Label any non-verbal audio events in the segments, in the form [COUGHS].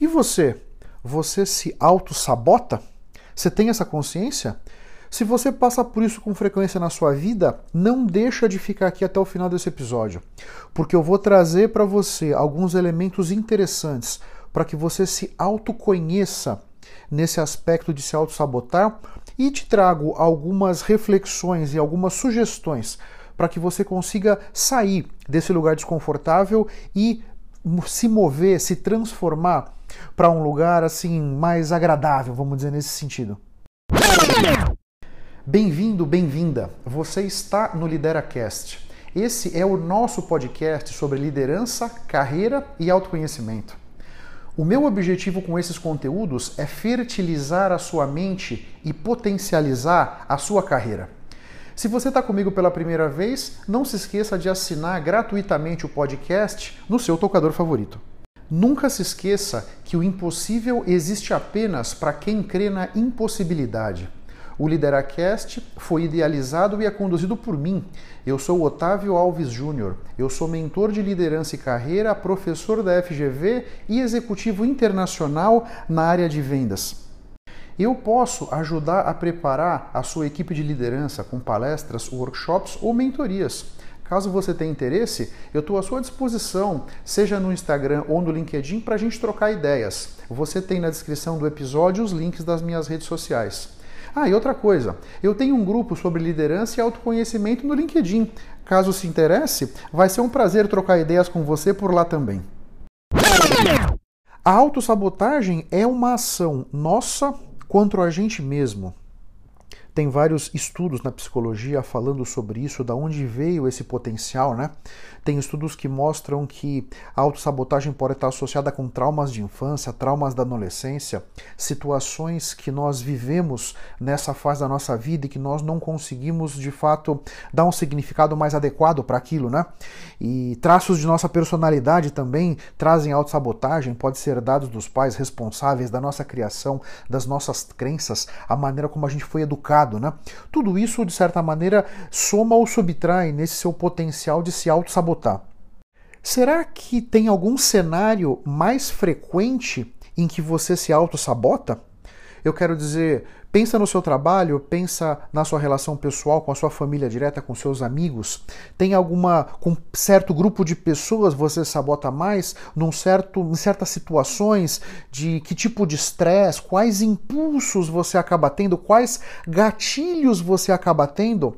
E você? Você se auto-sabota? Você tem essa consciência? Se você passa por isso com frequência na sua vida, não deixa de ficar aqui até o final desse episódio, porque eu vou trazer para você alguns elementos interessantes para que você se autoconheça nesse aspecto de se auto-sabotar e te trago algumas reflexões e algumas sugestões para que você consiga sair desse lugar desconfortável e se mover, se transformar para um lugar assim mais agradável, vamos dizer nesse sentido. Bem-vindo, bem-vinda. Você está no LideraCast. Esse é o nosso podcast sobre liderança, carreira e autoconhecimento. O meu objetivo com esses conteúdos é fertilizar a sua mente e potencializar a sua carreira. Se você está comigo pela primeira vez, não se esqueça de assinar gratuitamente o podcast no seu tocador favorito. Nunca se esqueça que o impossível existe apenas para quem crê na impossibilidade. O Lideracast foi idealizado e é conduzido por mim. Eu sou Otávio Alves Júnior. Eu sou mentor de liderança e carreira, professor da FGV e executivo internacional na área de vendas. Eu posso ajudar a preparar a sua equipe de liderança com palestras, workshops ou mentorias. Caso você tenha interesse, eu estou à sua disposição, seja no Instagram ou no LinkedIn, para a gente trocar ideias. Você tem na descrição do episódio os links das minhas redes sociais. Ah, e outra coisa, eu tenho um grupo sobre liderança e autoconhecimento no LinkedIn. Caso se interesse, vai ser um prazer trocar ideias com você por lá também. A autossabotagem é uma ação nossa Quanto a gente mesmo, tem vários estudos na psicologia falando sobre isso, da onde veio esse potencial, né? Tem estudos que mostram que a autossabotagem pode estar associada com traumas de infância, traumas da adolescência, situações que nós vivemos nessa fase da nossa vida e que nós não conseguimos de fato dar um significado mais adequado para aquilo, né? E traços de nossa personalidade também trazem autossabotagem, pode ser dados dos pais responsáveis da nossa criação, das nossas crenças, a maneira como a gente foi educado, né? Tudo isso de certa maneira soma ou subtrai nesse seu potencial de se autossabotar Será que tem algum cenário mais frequente em que você se auto-sabota? Eu quero dizer, pensa no seu trabalho, pensa na sua relação pessoal com a sua família direta, com seus amigos. Tem alguma com certo grupo de pessoas você sabota mais num certo em certas situações de que tipo de estresse, quais impulsos você acaba tendo, quais gatilhos você acaba tendo?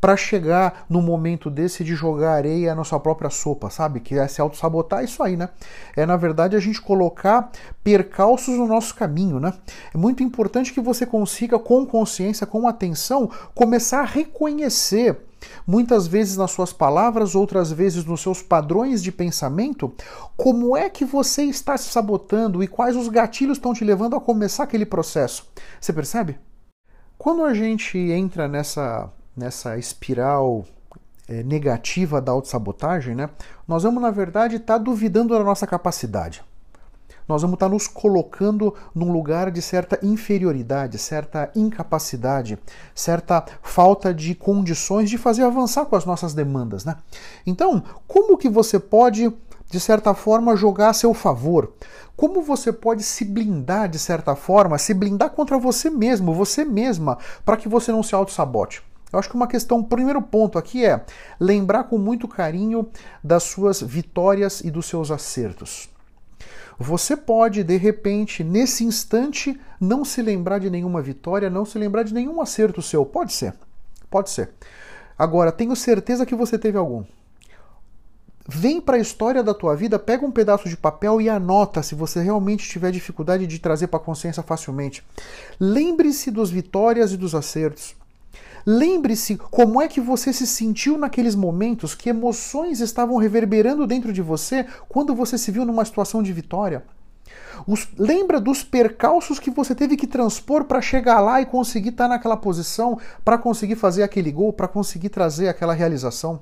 Para chegar no momento desse de jogar areia na sua própria sopa, sabe? Que é se auto-sabotar isso aí, né? É, na verdade, a gente colocar percalços no nosso caminho, né? É muito importante que você consiga, com consciência, com atenção, começar a reconhecer muitas vezes nas suas palavras, outras vezes nos seus padrões de pensamento, como é que você está se sabotando e quais os gatilhos estão te levando a começar aquele processo. Você percebe? Quando a gente entra nessa nessa espiral é, negativa da autossabotagem, né, nós vamos, na verdade, estar tá duvidando da nossa capacidade. Nós vamos estar tá nos colocando num lugar de certa inferioridade, certa incapacidade, certa falta de condições de fazer avançar com as nossas demandas. Né? Então, como que você pode, de certa forma, jogar a seu favor? Como você pode se blindar, de certa forma, se blindar contra você mesmo, você mesma, para que você não se auto-sabote? Eu acho que uma questão, primeiro ponto aqui é lembrar com muito carinho das suas vitórias e dos seus acertos. Você pode, de repente, nesse instante, não se lembrar de nenhuma vitória, não se lembrar de nenhum acerto seu. Pode ser. Pode ser. Agora, tenho certeza que você teve algum. Vem para a história da tua vida, pega um pedaço de papel e anota se você realmente tiver dificuldade de trazer para a consciência facilmente. Lembre-se dos vitórias e dos acertos. Lembre-se como é que você se sentiu naqueles momentos, que emoções estavam reverberando dentro de você quando você se viu numa situação de vitória. Os, lembra dos percalços que você teve que transpor para chegar lá e conseguir estar tá naquela posição, para conseguir fazer aquele gol, para conseguir trazer aquela realização.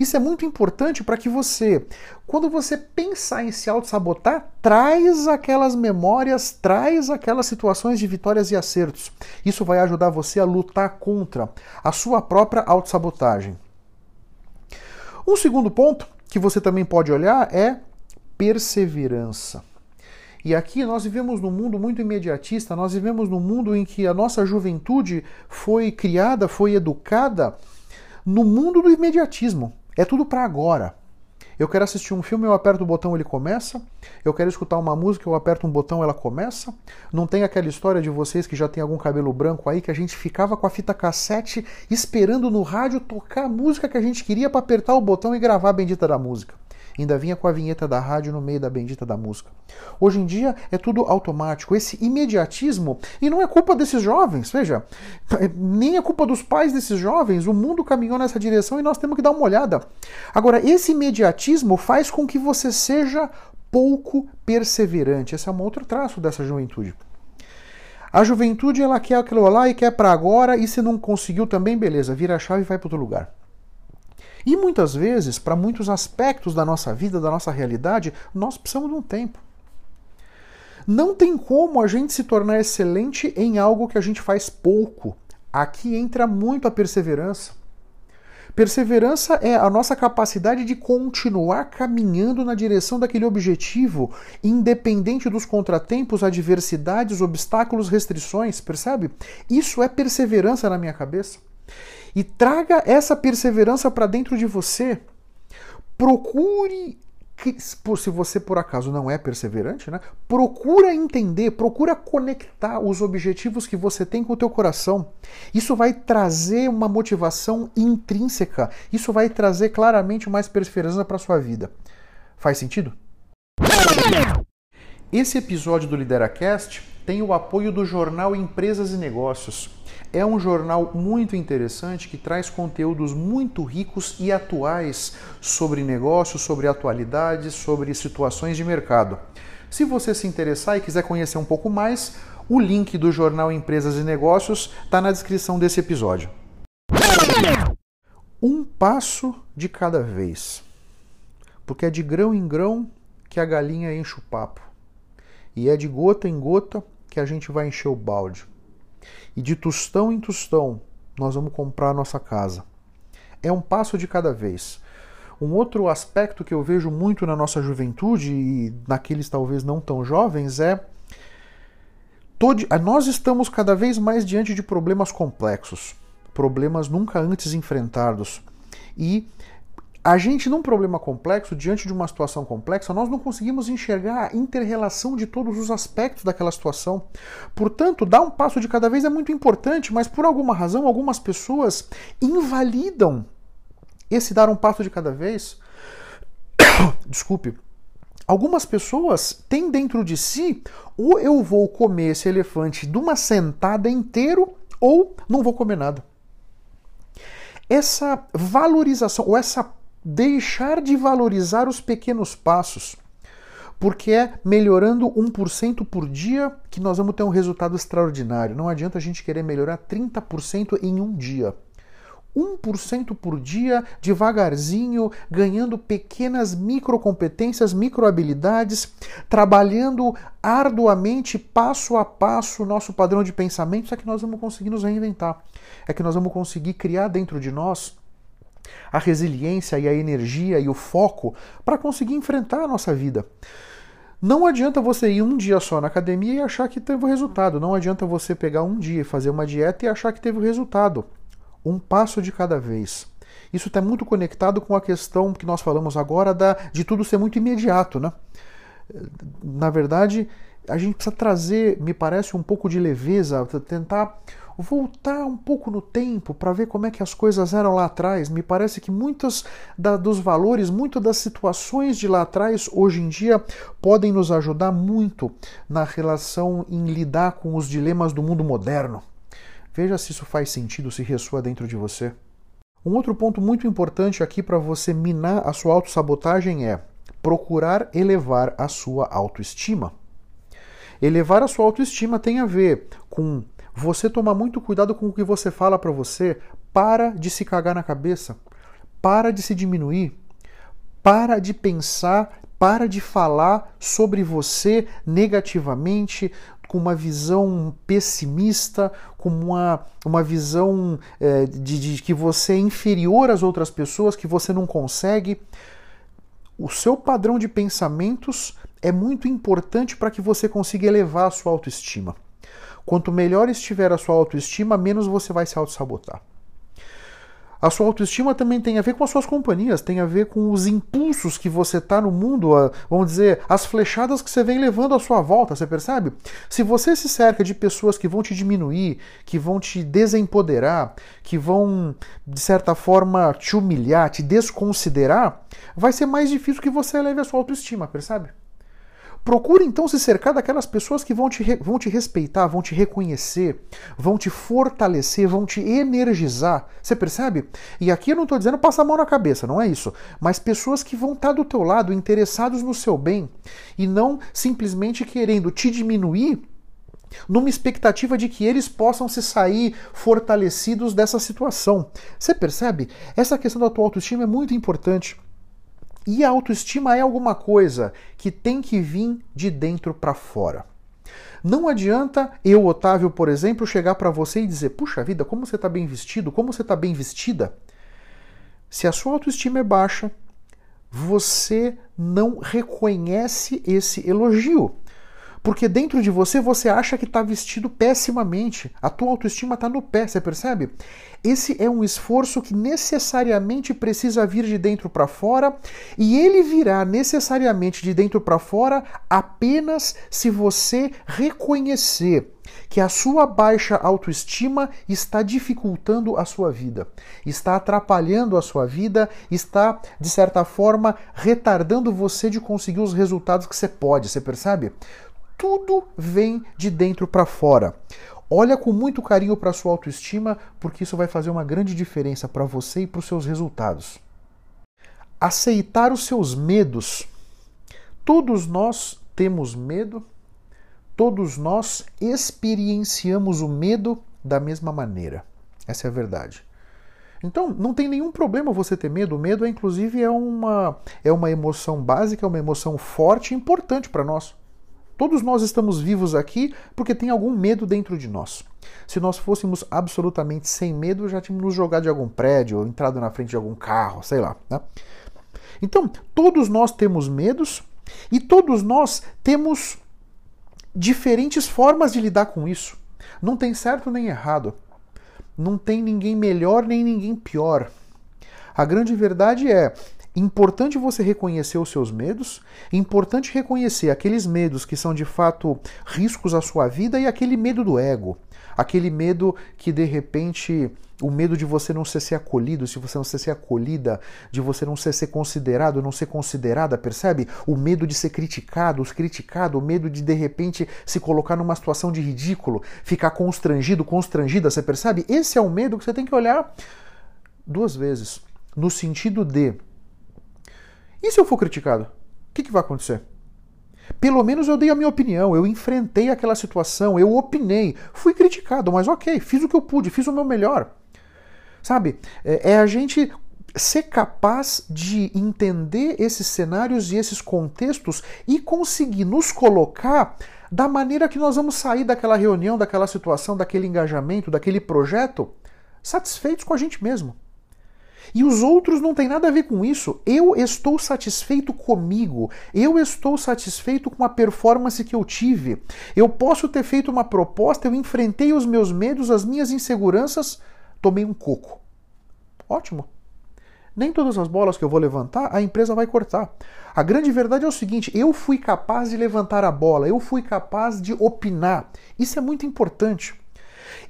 Isso é muito importante para que você, quando você pensar em se auto-sabotar, traz aquelas memórias, traz aquelas situações de vitórias e acertos. Isso vai ajudar você a lutar contra a sua própria auto-sabotagem. Um segundo ponto que você também pode olhar é perseverança. E aqui nós vivemos num mundo muito imediatista, nós vivemos num mundo em que a nossa juventude foi criada, foi educada no mundo do imediatismo. É tudo para agora. Eu quero assistir um filme, eu aperto o botão, ele começa. Eu quero escutar uma música, eu aperto um botão, ela começa. Não tem aquela história de vocês que já tem algum cabelo branco aí que a gente ficava com a fita cassete esperando no rádio tocar a música que a gente queria para apertar o botão e gravar a bendita da música ainda vinha com a vinheta da rádio no meio da bendita da música. Hoje em dia é tudo automático, esse imediatismo, e não é culpa desses jovens, veja, nem é culpa dos pais desses jovens, o mundo caminhou nessa direção e nós temos que dar uma olhada. Agora, esse imediatismo faz com que você seja pouco perseverante. Esse é um outro traço dessa juventude. A juventude ela quer aquilo lá e quer para agora, e se não conseguiu também, beleza, vira a chave e vai para outro lugar. E muitas vezes, para muitos aspectos da nossa vida, da nossa realidade, nós precisamos de um tempo. Não tem como a gente se tornar excelente em algo que a gente faz pouco. Aqui entra muito a perseverança. Perseverança é a nossa capacidade de continuar caminhando na direção daquele objetivo, independente dos contratempos, adversidades, obstáculos, restrições, percebe? Isso é perseverança na minha cabeça e traga essa perseverança para dentro de você. Procure se você por acaso não é perseverante, né? Procura entender, procura conectar os objetivos que você tem com o teu coração. Isso vai trazer uma motivação intrínseca. Isso vai trazer claramente mais perseverança para sua vida. Faz sentido? Esse episódio do LideraCast tem o apoio do jornal Empresas e Negócios. É um jornal muito interessante que traz conteúdos muito ricos e atuais sobre negócios, sobre atualidades, sobre situações de mercado. Se você se interessar e quiser conhecer um pouco mais, o link do jornal Empresas e Negócios está na descrição desse episódio. Um passo de cada vez. Porque é de grão em grão que a galinha enche o papo. E é de gota em gota que a gente vai encher o balde. E de tostão em tostão, nós vamos comprar a nossa casa. É um passo de cada vez. Um outro aspecto que eu vejo muito na nossa juventude e naqueles talvez não tão jovens é nós estamos cada vez mais diante de problemas complexos, problemas nunca antes enfrentados. E a gente, num problema complexo, diante de uma situação complexa, nós não conseguimos enxergar a inter-relação de todos os aspectos daquela situação. Portanto, dar um passo de cada vez é muito importante, mas por alguma razão, algumas pessoas invalidam esse dar um passo de cada vez. [COUGHS] Desculpe. Algumas pessoas têm dentro de si ou eu vou comer esse elefante de uma sentada inteiro ou não vou comer nada. Essa valorização ou essa deixar de valorizar os pequenos passos, porque é melhorando 1% por dia que nós vamos ter um resultado extraordinário. Não adianta a gente querer melhorar 30% em um dia. 1% por dia, devagarzinho, ganhando pequenas microcompetências, microhabilidades, trabalhando arduamente, passo a passo, o nosso padrão de pensamento, é que nós vamos conseguir nos reinventar. É que nós vamos conseguir criar dentro de nós a resiliência e a energia e o foco para conseguir enfrentar a nossa vida. Não adianta você ir um dia só na academia e achar que teve o resultado. Não adianta você pegar um dia e fazer uma dieta e achar que teve o resultado. Um passo de cada vez. Isso está muito conectado com a questão que nós falamos agora da, de tudo ser muito imediato. Né? Na verdade, a gente precisa trazer, me parece, um pouco de leveza, tentar voltar um pouco no tempo para ver como é que as coisas eram lá atrás. Me parece que muitos da, dos valores, muitas das situações de lá atrás, hoje em dia, podem nos ajudar muito na relação em lidar com os dilemas do mundo moderno. Veja se isso faz sentido, se ressoa dentro de você. Um outro ponto muito importante aqui para você minar a sua autossabotagem é procurar elevar a sua autoestima. Elevar a sua autoestima tem a ver com você tomar muito cuidado com o que você fala para você. Para de se cagar na cabeça. Para de se diminuir. Para de pensar, para de falar sobre você negativamente, com uma visão pessimista, com uma, uma visão é, de, de que você é inferior às outras pessoas, que você não consegue. O seu padrão de pensamentos é muito importante para que você consiga elevar a sua autoestima. Quanto melhor estiver a sua autoestima, menos você vai se auto-sabotar. A sua autoestima também tem a ver com as suas companhias, tem a ver com os impulsos que você está no mundo, vamos dizer, as flechadas que você vem levando à sua volta, você percebe? Se você se cerca de pessoas que vão te diminuir, que vão te desempoderar, que vão, de certa forma, te humilhar, te desconsiderar, vai ser mais difícil que você eleve a sua autoestima, percebe? Procure então se cercar daquelas pessoas que vão te, vão te respeitar, vão te reconhecer, vão te fortalecer, vão te energizar. Você percebe? E aqui eu não estou dizendo passar a mão na cabeça, não é isso. Mas pessoas que vão estar tá do teu lado, interessados no seu bem, e não simplesmente querendo te diminuir numa expectativa de que eles possam se sair fortalecidos dessa situação. Você percebe? Essa questão da tua autoestima é muito importante. E a autoestima é alguma coisa que tem que vir de dentro para fora. Não adianta eu, Otávio, por exemplo, chegar para você e dizer: puxa vida, como você está bem vestido, como você está bem vestida. Se a sua autoestima é baixa, você não reconhece esse elogio. Porque dentro de você você acha que está vestido pessimamente. A tua autoestima está no pé, você percebe? Esse é um esforço que necessariamente precisa vir de dentro para fora, e ele virá necessariamente de dentro para fora apenas se você reconhecer que a sua baixa autoestima está dificultando a sua vida, está atrapalhando a sua vida, está, de certa forma, retardando você de conseguir os resultados que você pode, você percebe? Tudo vem de dentro para fora. Olha com muito carinho para sua autoestima, porque isso vai fazer uma grande diferença para você e para os seus resultados. Aceitar os seus medos. Todos nós temos medo, todos nós experienciamos o medo da mesma maneira. Essa é a verdade. Então, não tem nenhum problema você ter medo. O medo, é, inclusive, é uma, é uma emoção básica, é uma emoção forte e importante para nós. Todos nós estamos vivos aqui porque tem algum medo dentro de nós. Se nós fôssemos absolutamente sem medo, já tínhamos nos jogado de algum prédio, ou entrado na frente de algum carro, sei lá. Né? Então, todos nós temos medos e todos nós temos diferentes formas de lidar com isso. Não tem certo nem errado. Não tem ninguém melhor nem ninguém pior. A grande verdade é Importante você reconhecer os seus medos, importante reconhecer aqueles medos que são de fato riscos à sua vida e aquele medo do ego, aquele medo que de repente o medo de você não ser, ser acolhido, se você não ser, ser acolhida, de você não ser, ser considerado, não ser considerada, percebe? O medo de ser criticado, os criticado, o medo de de repente se colocar numa situação de ridículo, ficar constrangido, constrangida, você percebe? Esse é o medo que você tem que olhar duas vezes, no sentido de e se eu for criticado? O que, que vai acontecer? Pelo menos eu dei a minha opinião, eu enfrentei aquela situação, eu opinei, fui criticado, mas ok, fiz o que eu pude, fiz o meu melhor. Sabe? É, é a gente ser capaz de entender esses cenários e esses contextos e conseguir nos colocar da maneira que nós vamos sair daquela reunião, daquela situação, daquele engajamento, daquele projeto, satisfeitos com a gente mesmo. E os outros não têm nada a ver com isso. Eu estou satisfeito comigo. Eu estou satisfeito com a performance que eu tive. Eu posso ter feito uma proposta, eu enfrentei os meus medos, as minhas inseguranças, tomei um coco. Ótimo. Nem todas as bolas que eu vou levantar a empresa vai cortar. A grande verdade é o seguinte: eu fui capaz de levantar a bola, eu fui capaz de opinar. Isso é muito importante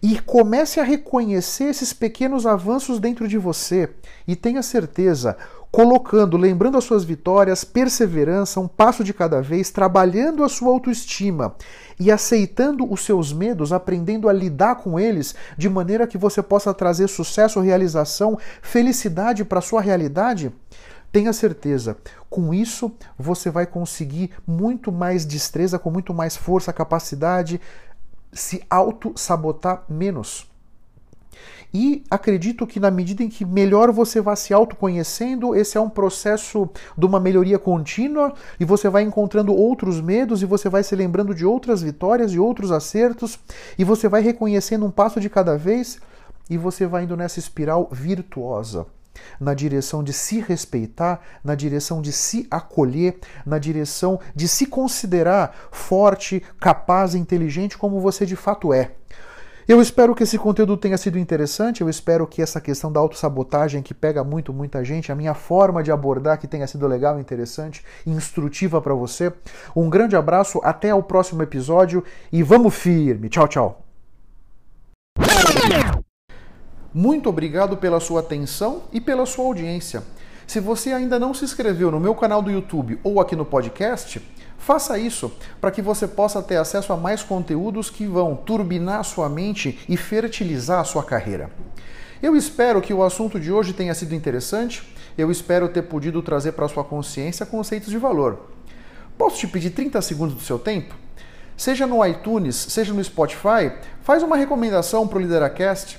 e comece a reconhecer esses pequenos avanços dentro de você e tenha certeza, colocando, lembrando as suas vitórias, perseverança, um passo de cada vez, trabalhando a sua autoestima e aceitando os seus medos, aprendendo a lidar com eles de maneira que você possa trazer sucesso, realização, felicidade para a sua realidade. Tenha certeza, com isso você vai conseguir muito mais destreza, com muito mais força, capacidade, se auto-sabotar menos. E acredito que na medida em que melhor você vai se autoconhecendo, esse é um processo de uma melhoria contínua e você vai encontrando outros medos e você vai se lembrando de outras vitórias e outros acertos e você vai reconhecendo um passo de cada vez e você vai indo nessa espiral virtuosa. Na direção de se respeitar, na direção de se acolher, na direção de se considerar forte, capaz inteligente como você de fato é. Eu espero que esse conteúdo tenha sido interessante, eu espero que essa questão da autossabotagem que pega muito, muita gente, a minha forma de abordar que tenha sido legal, interessante instrutiva para você. Um grande abraço, até o próximo episódio e vamos firme. Tchau, tchau. Muito obrigado pela sua atenção e pela sua audiência. Se você ainda não se inscreveu no meu canal do YouTube ou aqui no podcast, Faça isso para que você possa ter acesso a mais conteúdos que vão turbinar sua mente e fertilizar a sua carreira. Eu espero que o assunto de hoje tenha sido interessante. Eu espero ter podido trazer para sua consciência conceitos de valor. Posso te pedir 30 segundos do seu tempo? Seja no iTunes, seja no Spotify, faz uma recomendação para o Lideracast